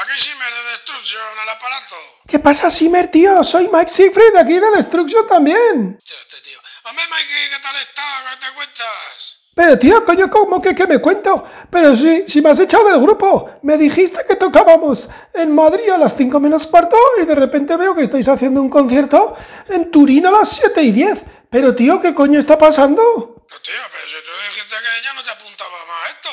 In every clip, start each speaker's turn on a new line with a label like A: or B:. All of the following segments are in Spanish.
A: Aquí Simer de Destruction, al aparato.
B: ¿Qué pasa, Simer, tío? Soy Mike Siegfried, aquí de Destruction también.
A: Tío, este tío. Hombre, Mikey, ¿qué tal estás? ¿Qué te cuentas?
B: Pero, tío, coño, ¿cómo que, que me cuento? Pero si, si me has echado del grupo. Me dijiste que tocábamos en Madrid a las 5 menos cuarto y de repente veo que estáis haciendo un concierto en Turín a las 7 y 10. Pero, tío, ¿qué coño está pasando?
A: No, tío, pero si tú dijiste que ya no te apuntaba más a esto.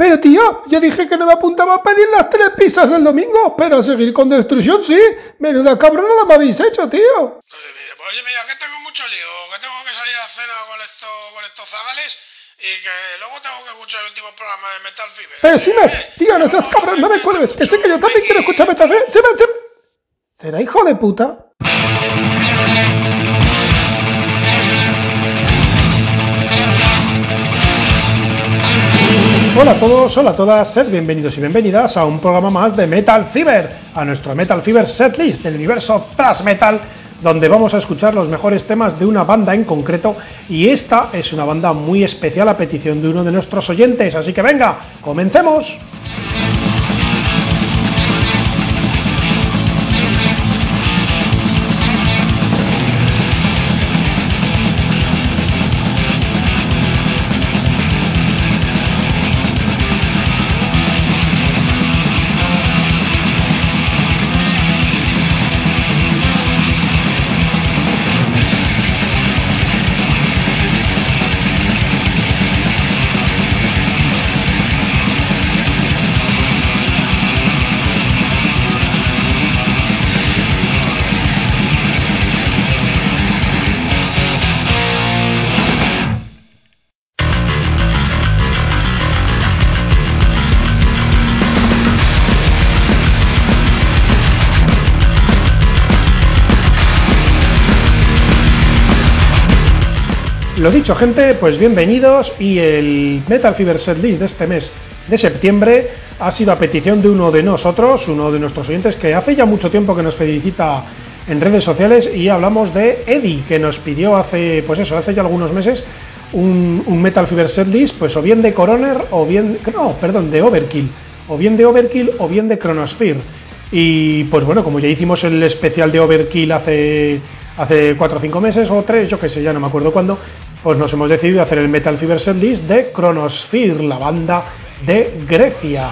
B: Pero, tío, yo dije que no me apuntaba a pedir las tres pizzas del domingo, pero a seguir con destrucción sí. Menuda cabronada me habéis hecho, tío.
A: Oye, mira, pues, oye, mira, que tengo mucho lío, que tengo que salir a cena con, esto, con estos zagales y que luego tengo que escuchar el último programa de Metal Fever.
B: Pero, Simer,
A: Eh,
B: tío, no seas cabrón, no me cuelgues, que sé que yo también quiero escuchar Metal Fever. ¿Será hijo de puta? Hola a todos, hola a todas, sed bienvenidos y bienvenidas a un programa más de Metal Fever, a nuestro Metal Fever setlist del universo thrash metal, donde vamos a escuchar los mejores temas de una banda en concreto, y esta es una banda muy especial a petición de uno de nuestros oyentes, así que venga, comencemos. Lo dicho, gente, pues bienvenidos y el Metal Fever Setlist de este mes de septiembre ha sido a petición de uno de nosotros, uno de nuestros oyentes que hace ya mucho tiempo que nos felicita en redes sociales y hablamos de Eddie, que nos pidió hace, pues eso, hace ya algunos meses un, Metal Fever Setlist, pues o bien de Coroner o bien, no, perdón, de Overkill, o bien de Overkill o bien de Chronosphere. Y pues bueno, como ya hicimos el especial de Overkill hace hace 4 o 5 meses o 3, yo que sé, ya no me acuerdo cuándo, pues nos hemos decidido hacer el Metal Fever Setlist de Chronosphere, la banda de Grecia.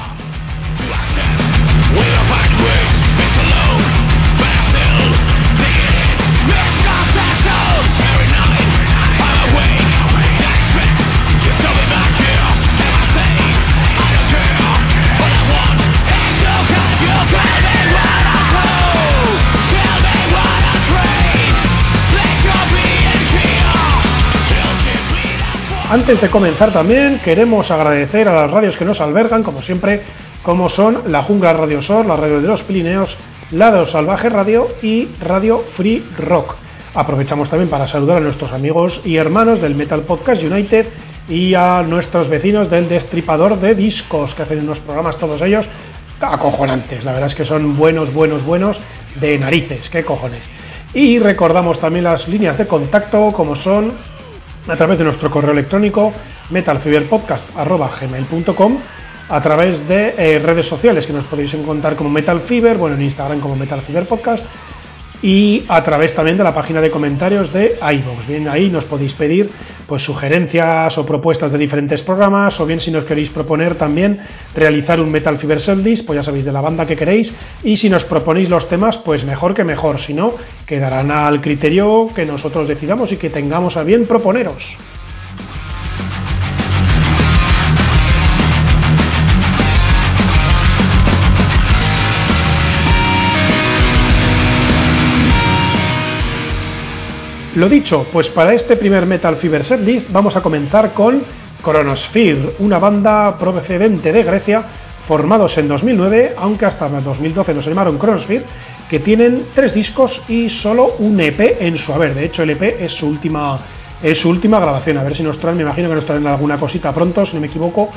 B: Antes de comenzar también queremos agradecer a las radios que nos albergan, como siempre, como son la Jungla Radio Sor, la Radio de los Pirineos, Lado Salvaje Radio y Radio Free Rock. Aprovechamos también para saludar a nuestros amigos y hermanos del Metal Podcast United y a nuestros vecinos del Destripador de Discos, que hacen unos programas todos ellos acojonantes. La verdad es que son buenos, buenos, buenos de narices, qué cojones. Y recordamos también las líneas de contacto, como son a través de nuestro correo electrónico metalfeverpodcast.gmail.com a través de eh, redes sociales que nos podéis encontrar como Metal Fever, bueno en Instagram como Metal Fever Podcast y a través también de la página de comentarios de iVoox. Bien, ahí nos podéis pedir pues sugerencias o propuestas de diferentes programas, o bien si nos queréis proponer también realizar un Metal Fever Setlist, pues ya sabéis de la banda que queréis, y si nos proponéis los temas, pues mejor que mejor, si no, quedarán al criterio que nosotros decidamos y que tengamos a bien proponeros. Lo dicho, pues para este primer Metal Fever Setlist vamos a comenzar con Chronosphere, una banda procedente de Grecia formados en 2009, aunque hasta 2012 nos llamaron Chronosphere, que tienen tres discos y solo un EP en su haber. De hecho, el EP es su última, es su última grabación. A ver si nos traen, me imagino que nos traen alguna cosita pronto, si no me equivoco.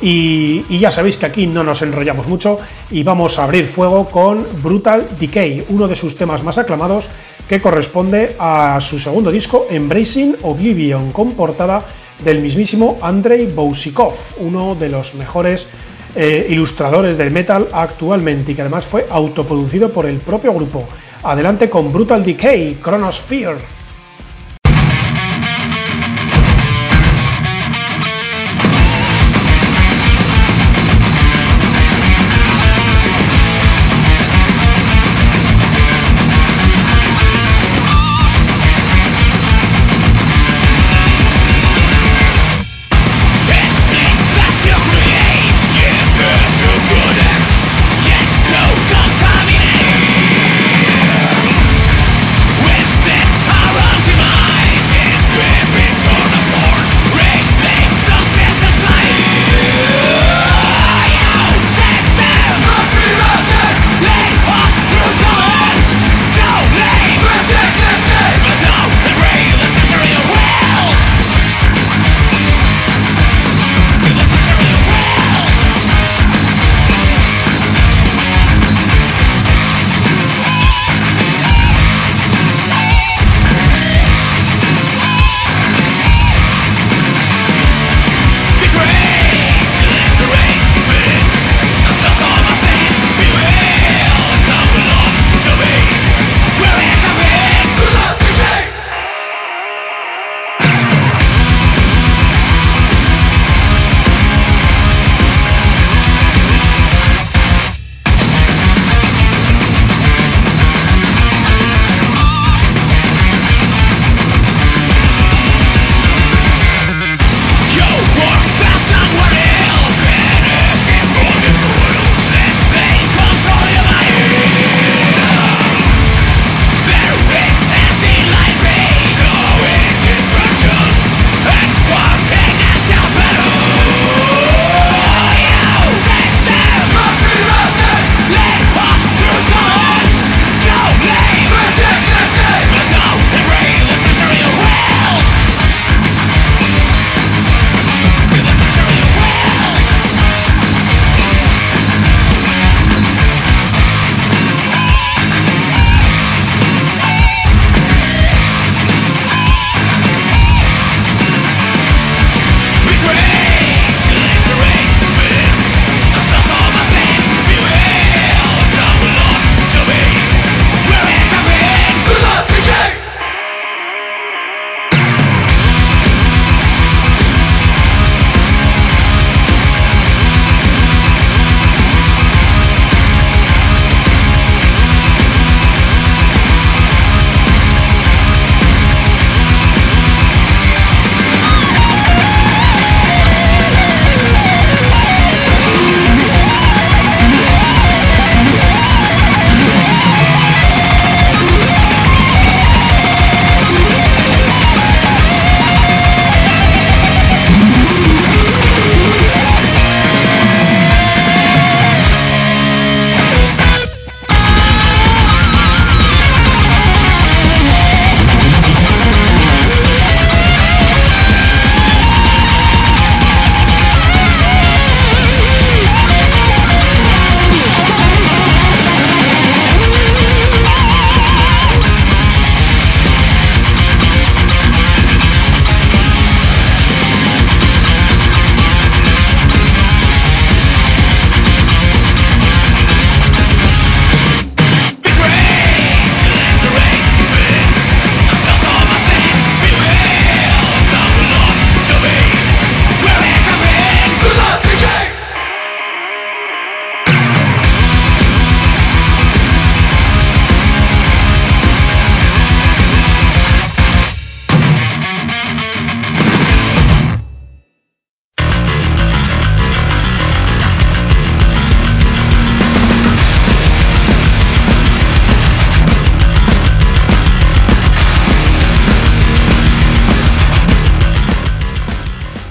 B: Y, ya sabéis que aquí no nos enrollamos mucho y vamos a abrir fuego con Brutal Decay, uno de sus temas más aclamados que corresponde a su segundo disco, Embracing Oblivion, con portada del mismísimo Andrei Bousikov, uno de los mejores eh, ilustradores del metal actualmente y que además fue autoproducido por el propio grupo. Adelante con Brutal Decay, Chronosphere.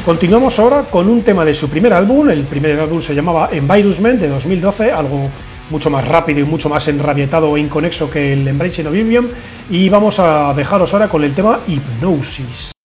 C: Continuamos ahora con un tema de su primer álbum, el primer álbum se llamaba Environment de 2012, algo mucho más rápido y mucho más enrabietado e inconexo que el Embracing Oblivion, y vamos a dejaros ahora con el tema Hypnosis.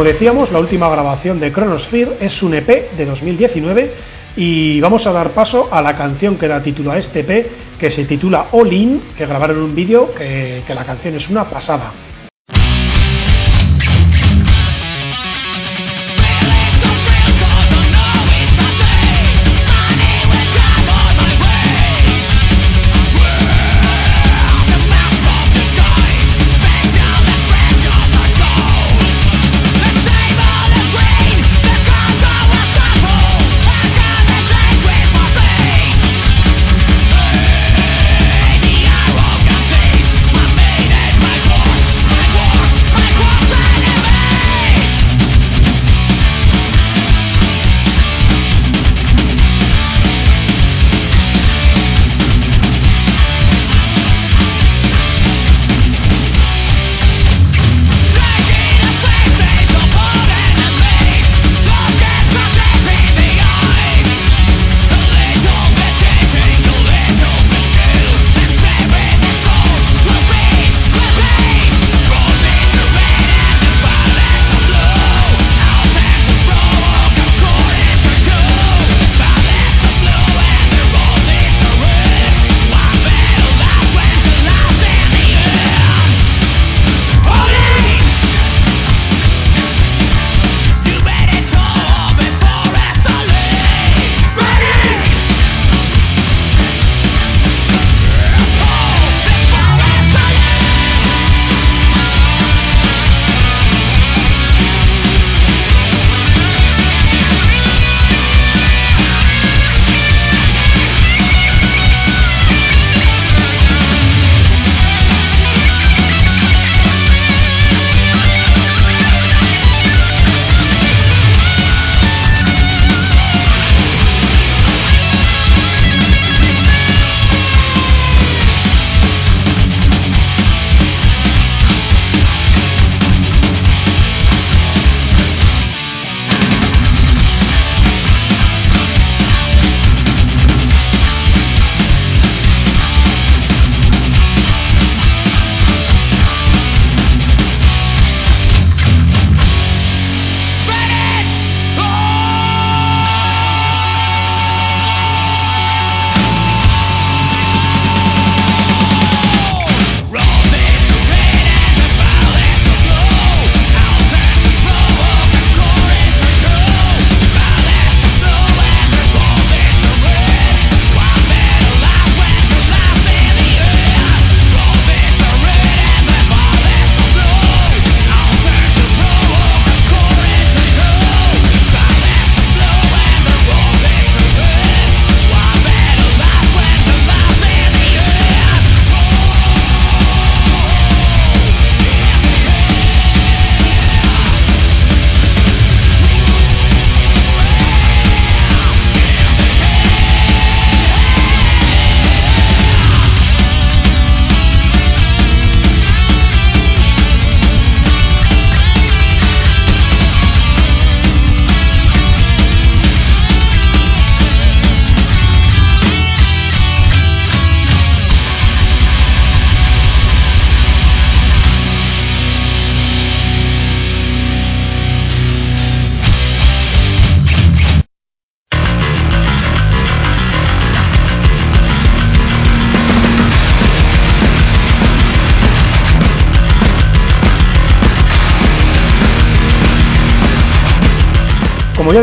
C: Como decíamos, la última grabación de Chronosphere es un EP de 2019 y vamos a dar paso a la canción que da título a este EP, que se titula All In, que grabaron un vídeo que, que la canción es una pasada.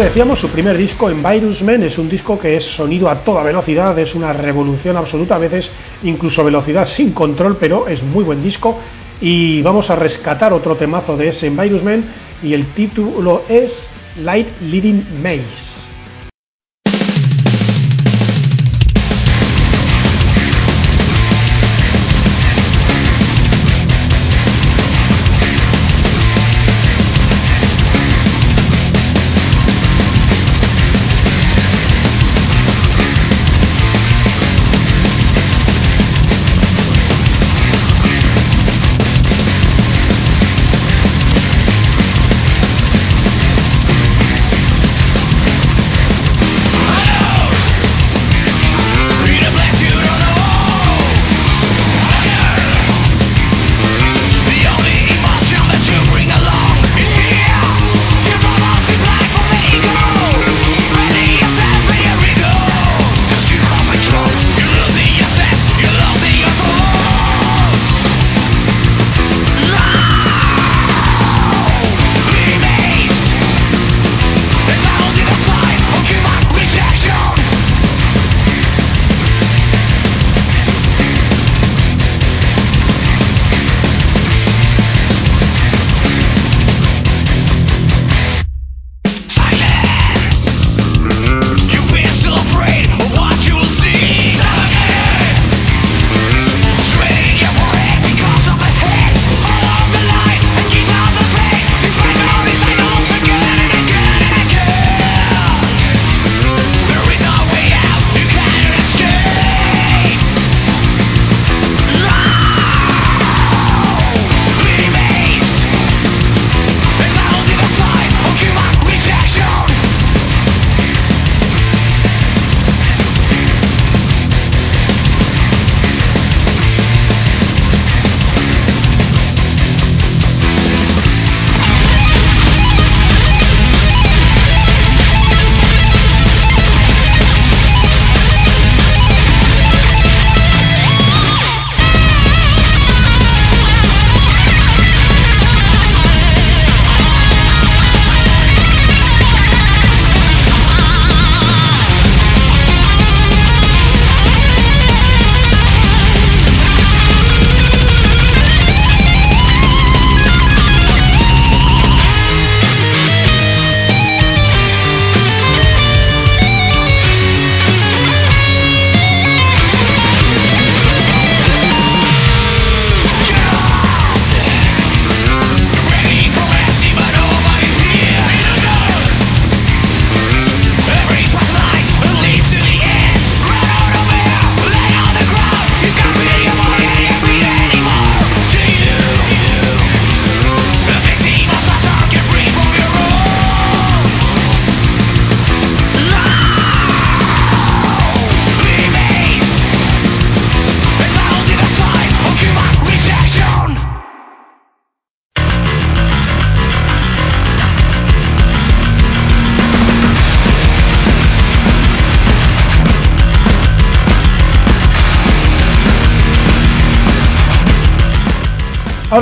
C: Decíamos, su primer disco, en Virusman, es un disco que es sonido a toda velocidad, es una revolución absoluta, a veces incluso velocidad sin control, pero es muy buen disco. Y vamos a rescatar otro temazo de ese Virusman y el título es Light Leading Maze.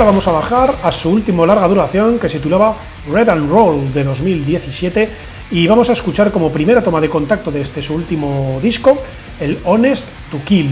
C: Vamos a bajar a su último larga duración que se titulaba Red and Roll de 2017 y vamos a escuchar como primera toma de contacto de este su último disco el Honest to Kill.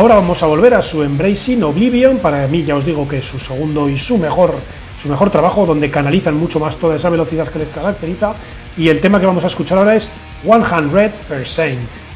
C: Ahora vamos a volver a su Embracing Oblivion, para mí ya os digo que es su segundo y su mejor, su mejor trabajo, donde canalizan mucho más toda esa velocidad que les caracteriza. Y el tema que vamos a escuchar ahora es 100%.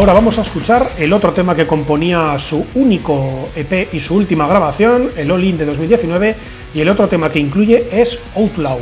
C: Ahora vamos a escuchar el otro tema que componía su único EP y su última grabación, el All In de 2019, y el otro tema que incluye es Outlaw.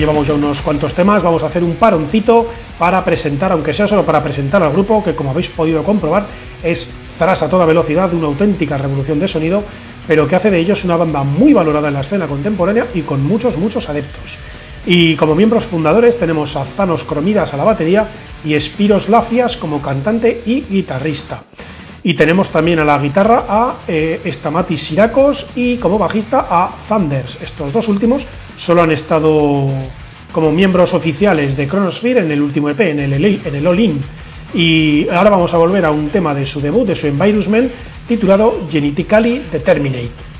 C: Llevamos ya unos cuantos temas, vamos a hacer un paroncito para presentar, aunque sea solo para presentar al grupo, que como habéis podido comprobar, es Thrash a toda velocidad, una auténtica revolución de sonido, pero que hace de ellos una banda muy valorada en la escena contemporánea y con muchos, muchos adeptos. Y como miembros fundadores tenemos a Zanos Cromidas a la batería y Spiros Lafias como cantante y guitarrista. Y tenemos también a la guitarra a eh, Stamatis Siracos y como bajista a Thunders. Estos dos últimos solo han estado como miembros oficiales de Chronosphere en el último EP, en el, en el All In. Y ahora vamos a volver a un tema de su debut, de su Environment, titulado Genetically Determinate.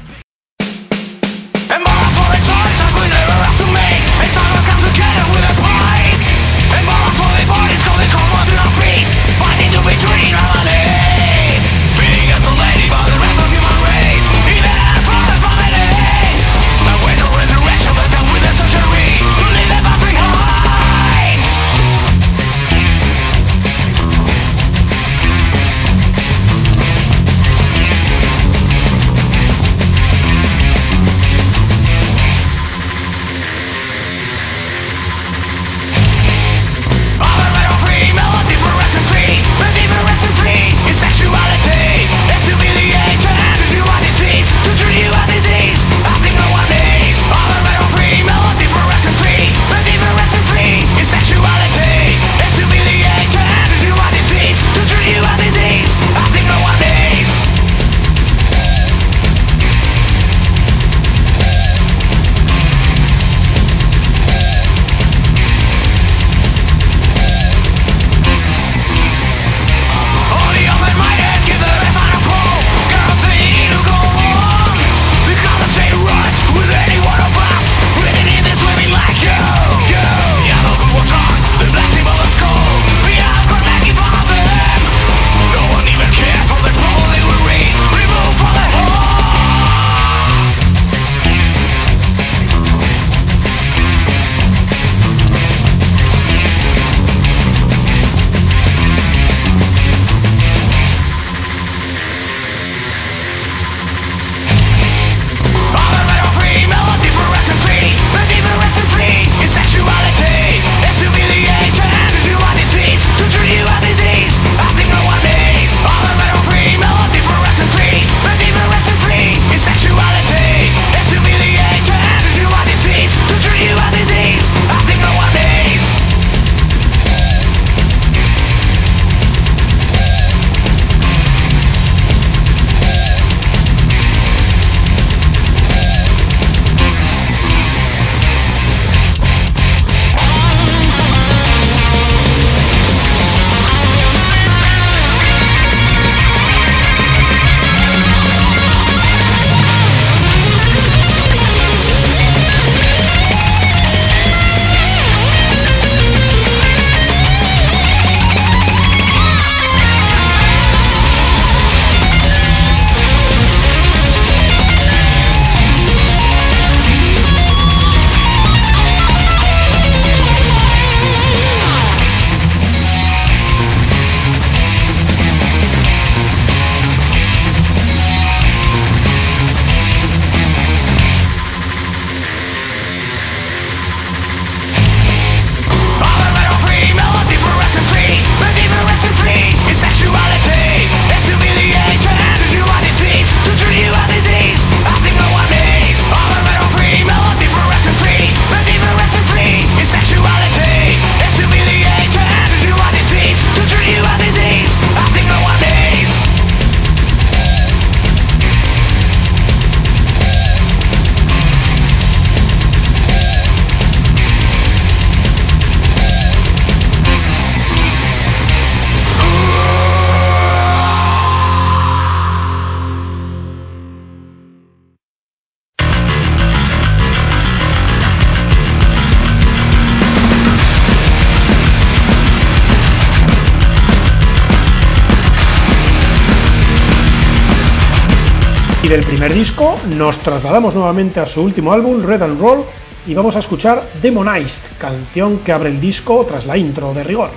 C: Disco nos trasladamos nuevamente a su último álbum, Red and Roll, y vamos a escuchar Demonized, canción que abre el disco tras la intro de rigor.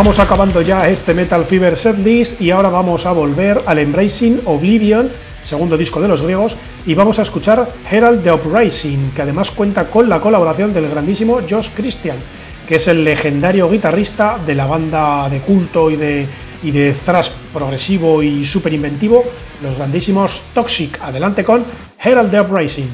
B: Vamos acabando ya este Metal Fever setlist y ahora vamos a volver al Embracing Oblivion, segundo disco de los griegos, y vamos a escuchar Herald the Uprising, que además cuenta con la colaboración del grandísimo Josh Christian, que es el legendario guitarrista de la banda de culto y de, y de thrash progresivo y súper inventivo, los grandísimos Toxic. Adelante con Herald the Uprising.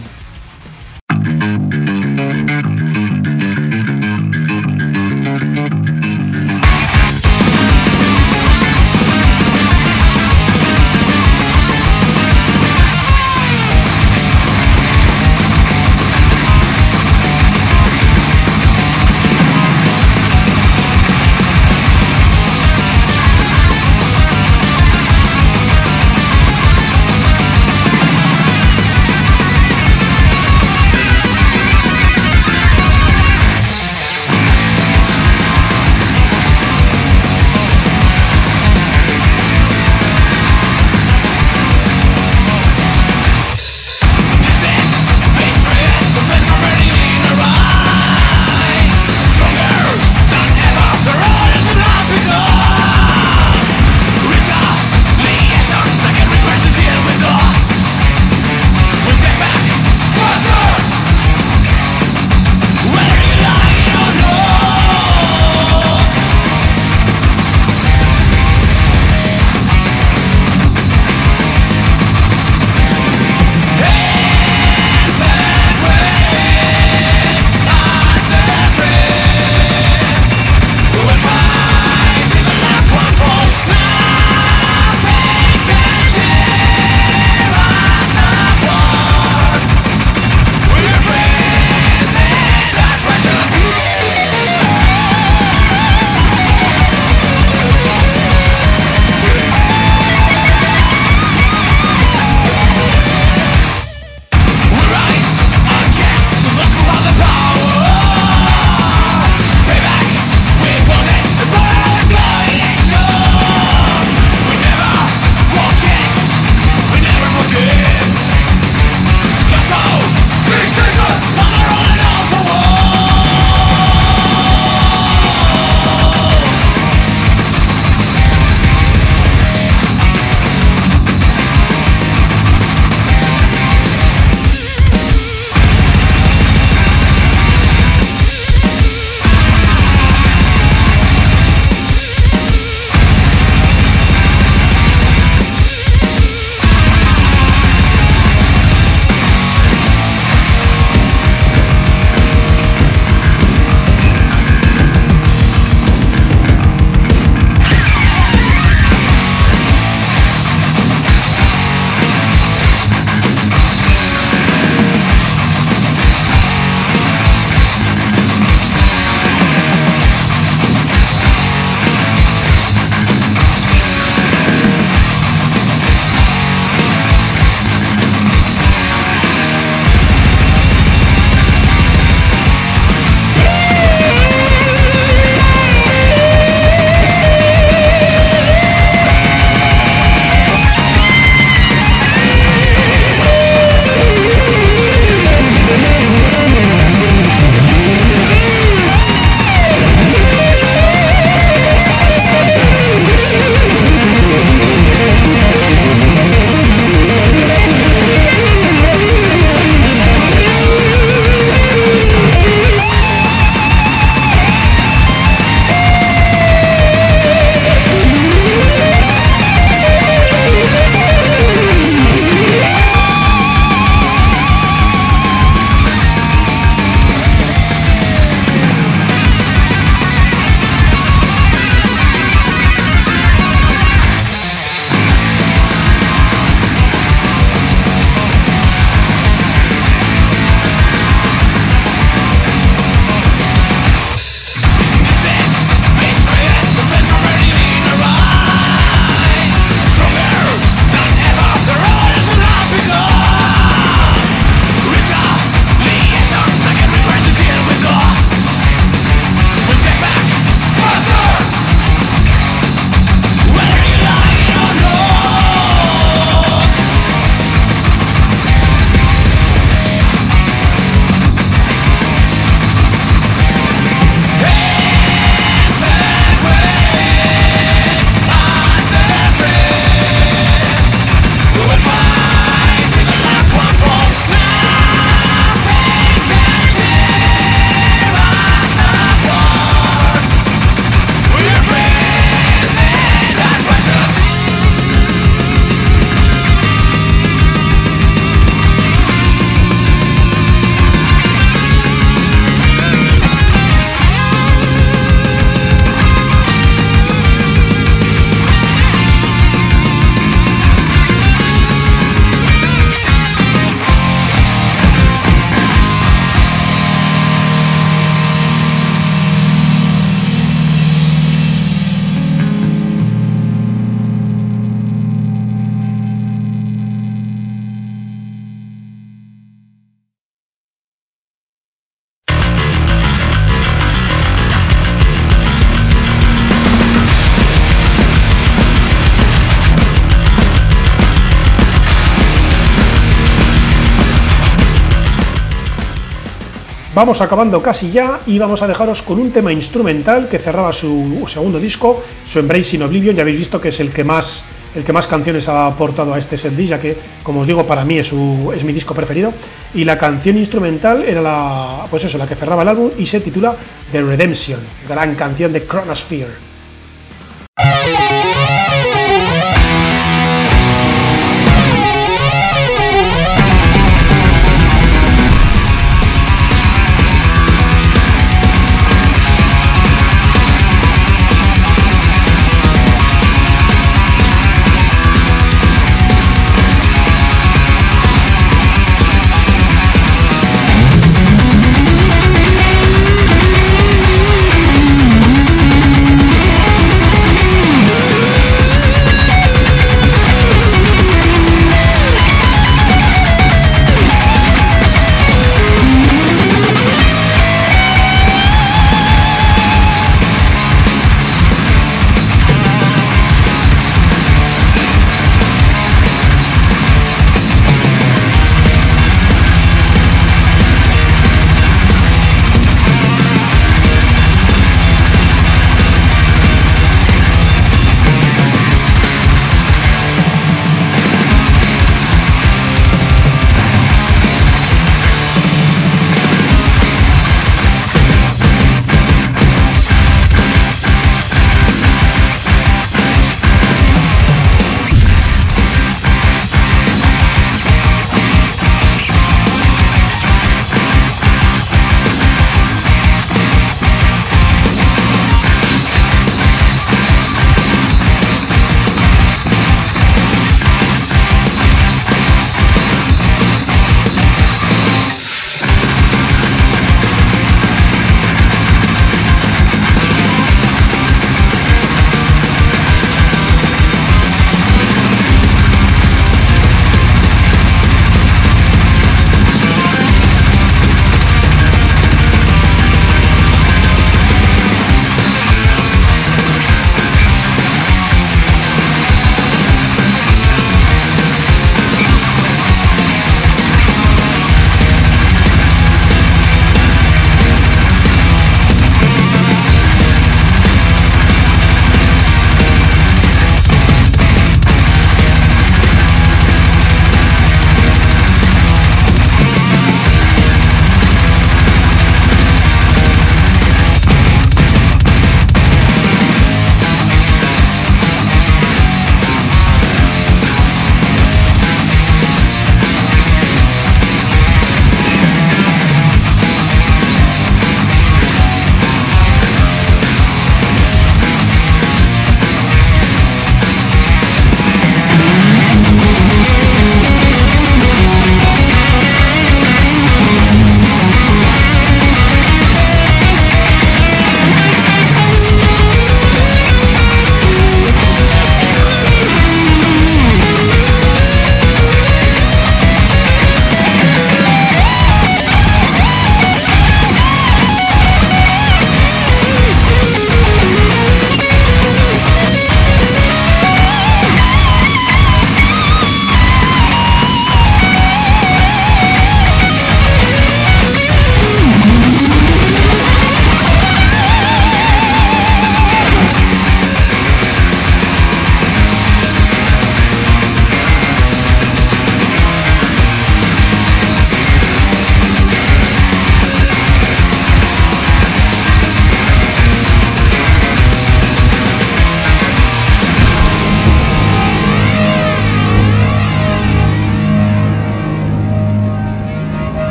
B: Vamos acabando casi ya y vamos a dejaros con un tema instrumental que cerraba su segundo disco, su Embracing Oblivion. Ya habéis visto que es el que más, el que más canciones ha aportado a este setlist, ya que, como os digo, para mí es, su, es mi disco preferido. Y la canción instrumental era la, pues eso, la que cerraba el álbum y se titula The Redemption, gran canción de Chronosphere.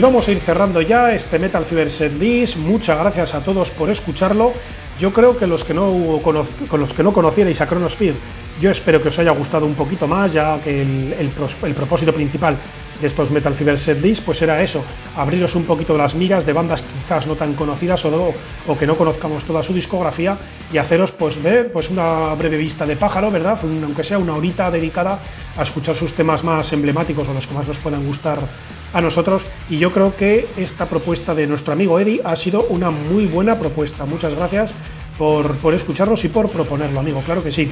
B: Y vamos a ir cerrando ya este Metal Fever Set List. Muchas gracias a todos por escucharlo. Yo creo que los que no con los que no conocierais a Chronosphere, yo espero que os haya gustado un poquito más, ya que el, propósito principal de estos Metal Fever Set List, pues era eso, abriros un poquito las miras de bandas quizás no tan conocidas o, o que no conozcamos toda su discografía y haceros pues ver pues una breve vista de pájaro, ¿verdad? Aunque sea una horita dedicada a escuchar sus temas más emblemáticos o los que más nos puedan gustar a nosotros y yo creo que esta propuesta de nuestro amigo Eddie ha sido una muy buena propuesta. Muchas gracias por, por escucharnos y por proponerlo, amigo, claro que sí.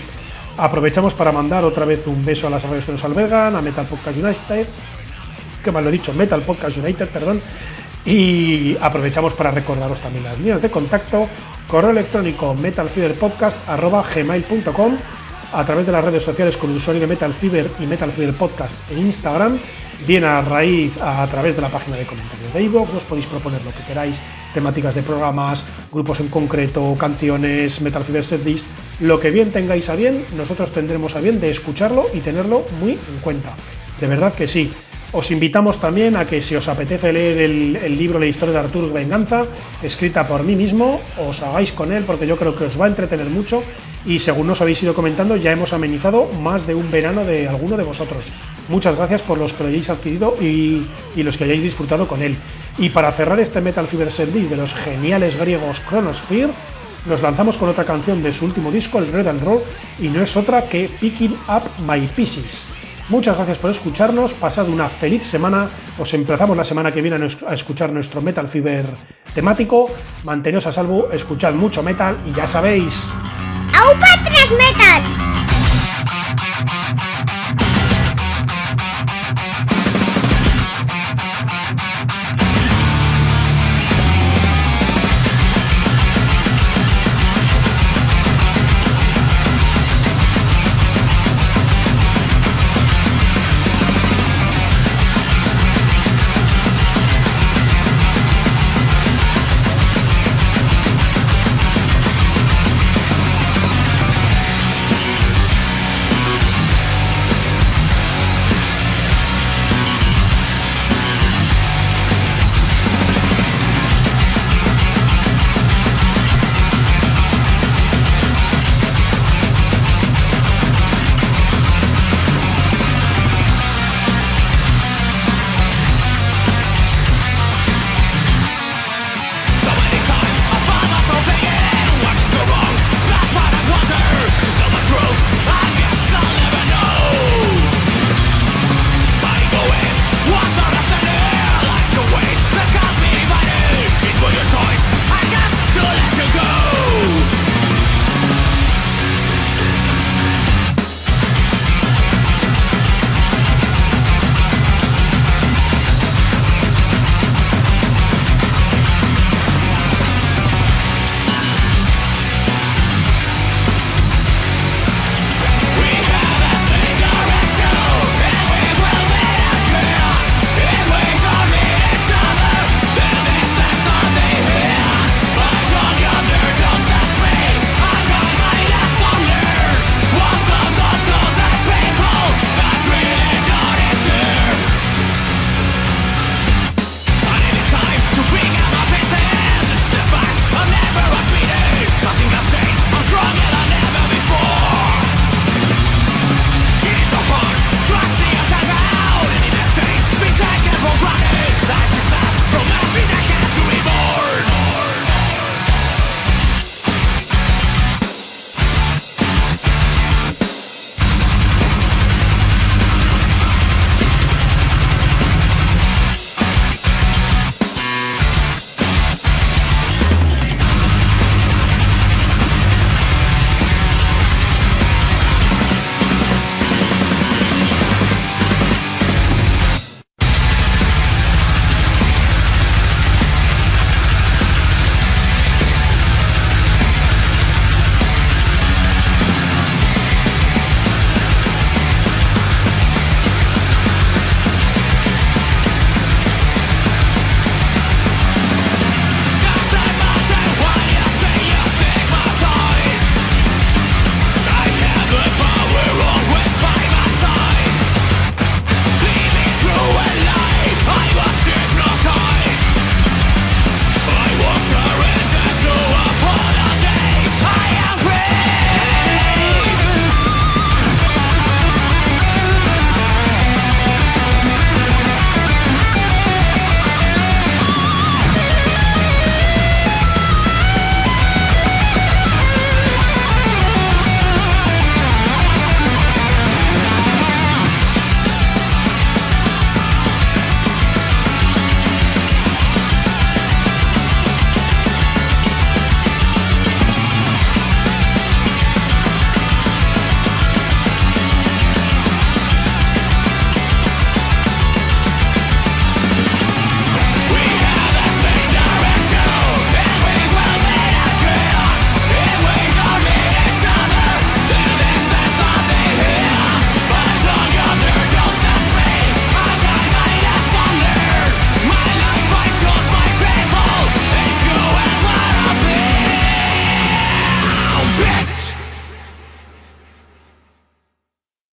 B: Aprovechamos para mandar otra vez un beso a las radios que nos albergan, a Metal Podcast United, que mal lo he dicho, Metal Podcast United, perdón, y aprovechamos para recordaros también las líneas de contacto, correo electrónico metalfiberpodcast.gmail.com a través de las redes sociales con el usuario de Metal Fever y Metal Fever Podcast en Instagram, bien a raíz a, través de la página de comentarios de iVoox, os podéis proponer lo que queráis, temáticas de programas, grupos en concreto, canciones, Metal Fever Setlist, lo que bien tengáis a bien, nosotros tendremos a bien de escucharlo y tenerlo muy en cuenta. De verdad que sí. Os invitamos también a que si os apetece leer el, libro La historia de Arturo Venganza, escrita por mí mismo, os hagáis con él porque yo creo que os va a entretener mucho y según nos habéis ido comentando ya hemos amenizado más de un verano de alguno de vosotros. Muchas gracias por los que lo hayáis adquirido y, los que hayáis disfrutado con él. Y para cerrar este Metal Fever List de los geniales griegos Chronosphere, nos lanzamos con otra canción de su último disco, el Red and Roll, y no es otra que Picking Up My Pieces. Muchas gracias por escucharnos, pasad una feliz semana, os emplazamos la semana que viene a escuchar nuestro Metal Fever temático, manteneos a salvo, escuchad mucho metal y ya sabéis...
D: ¡Au Metal!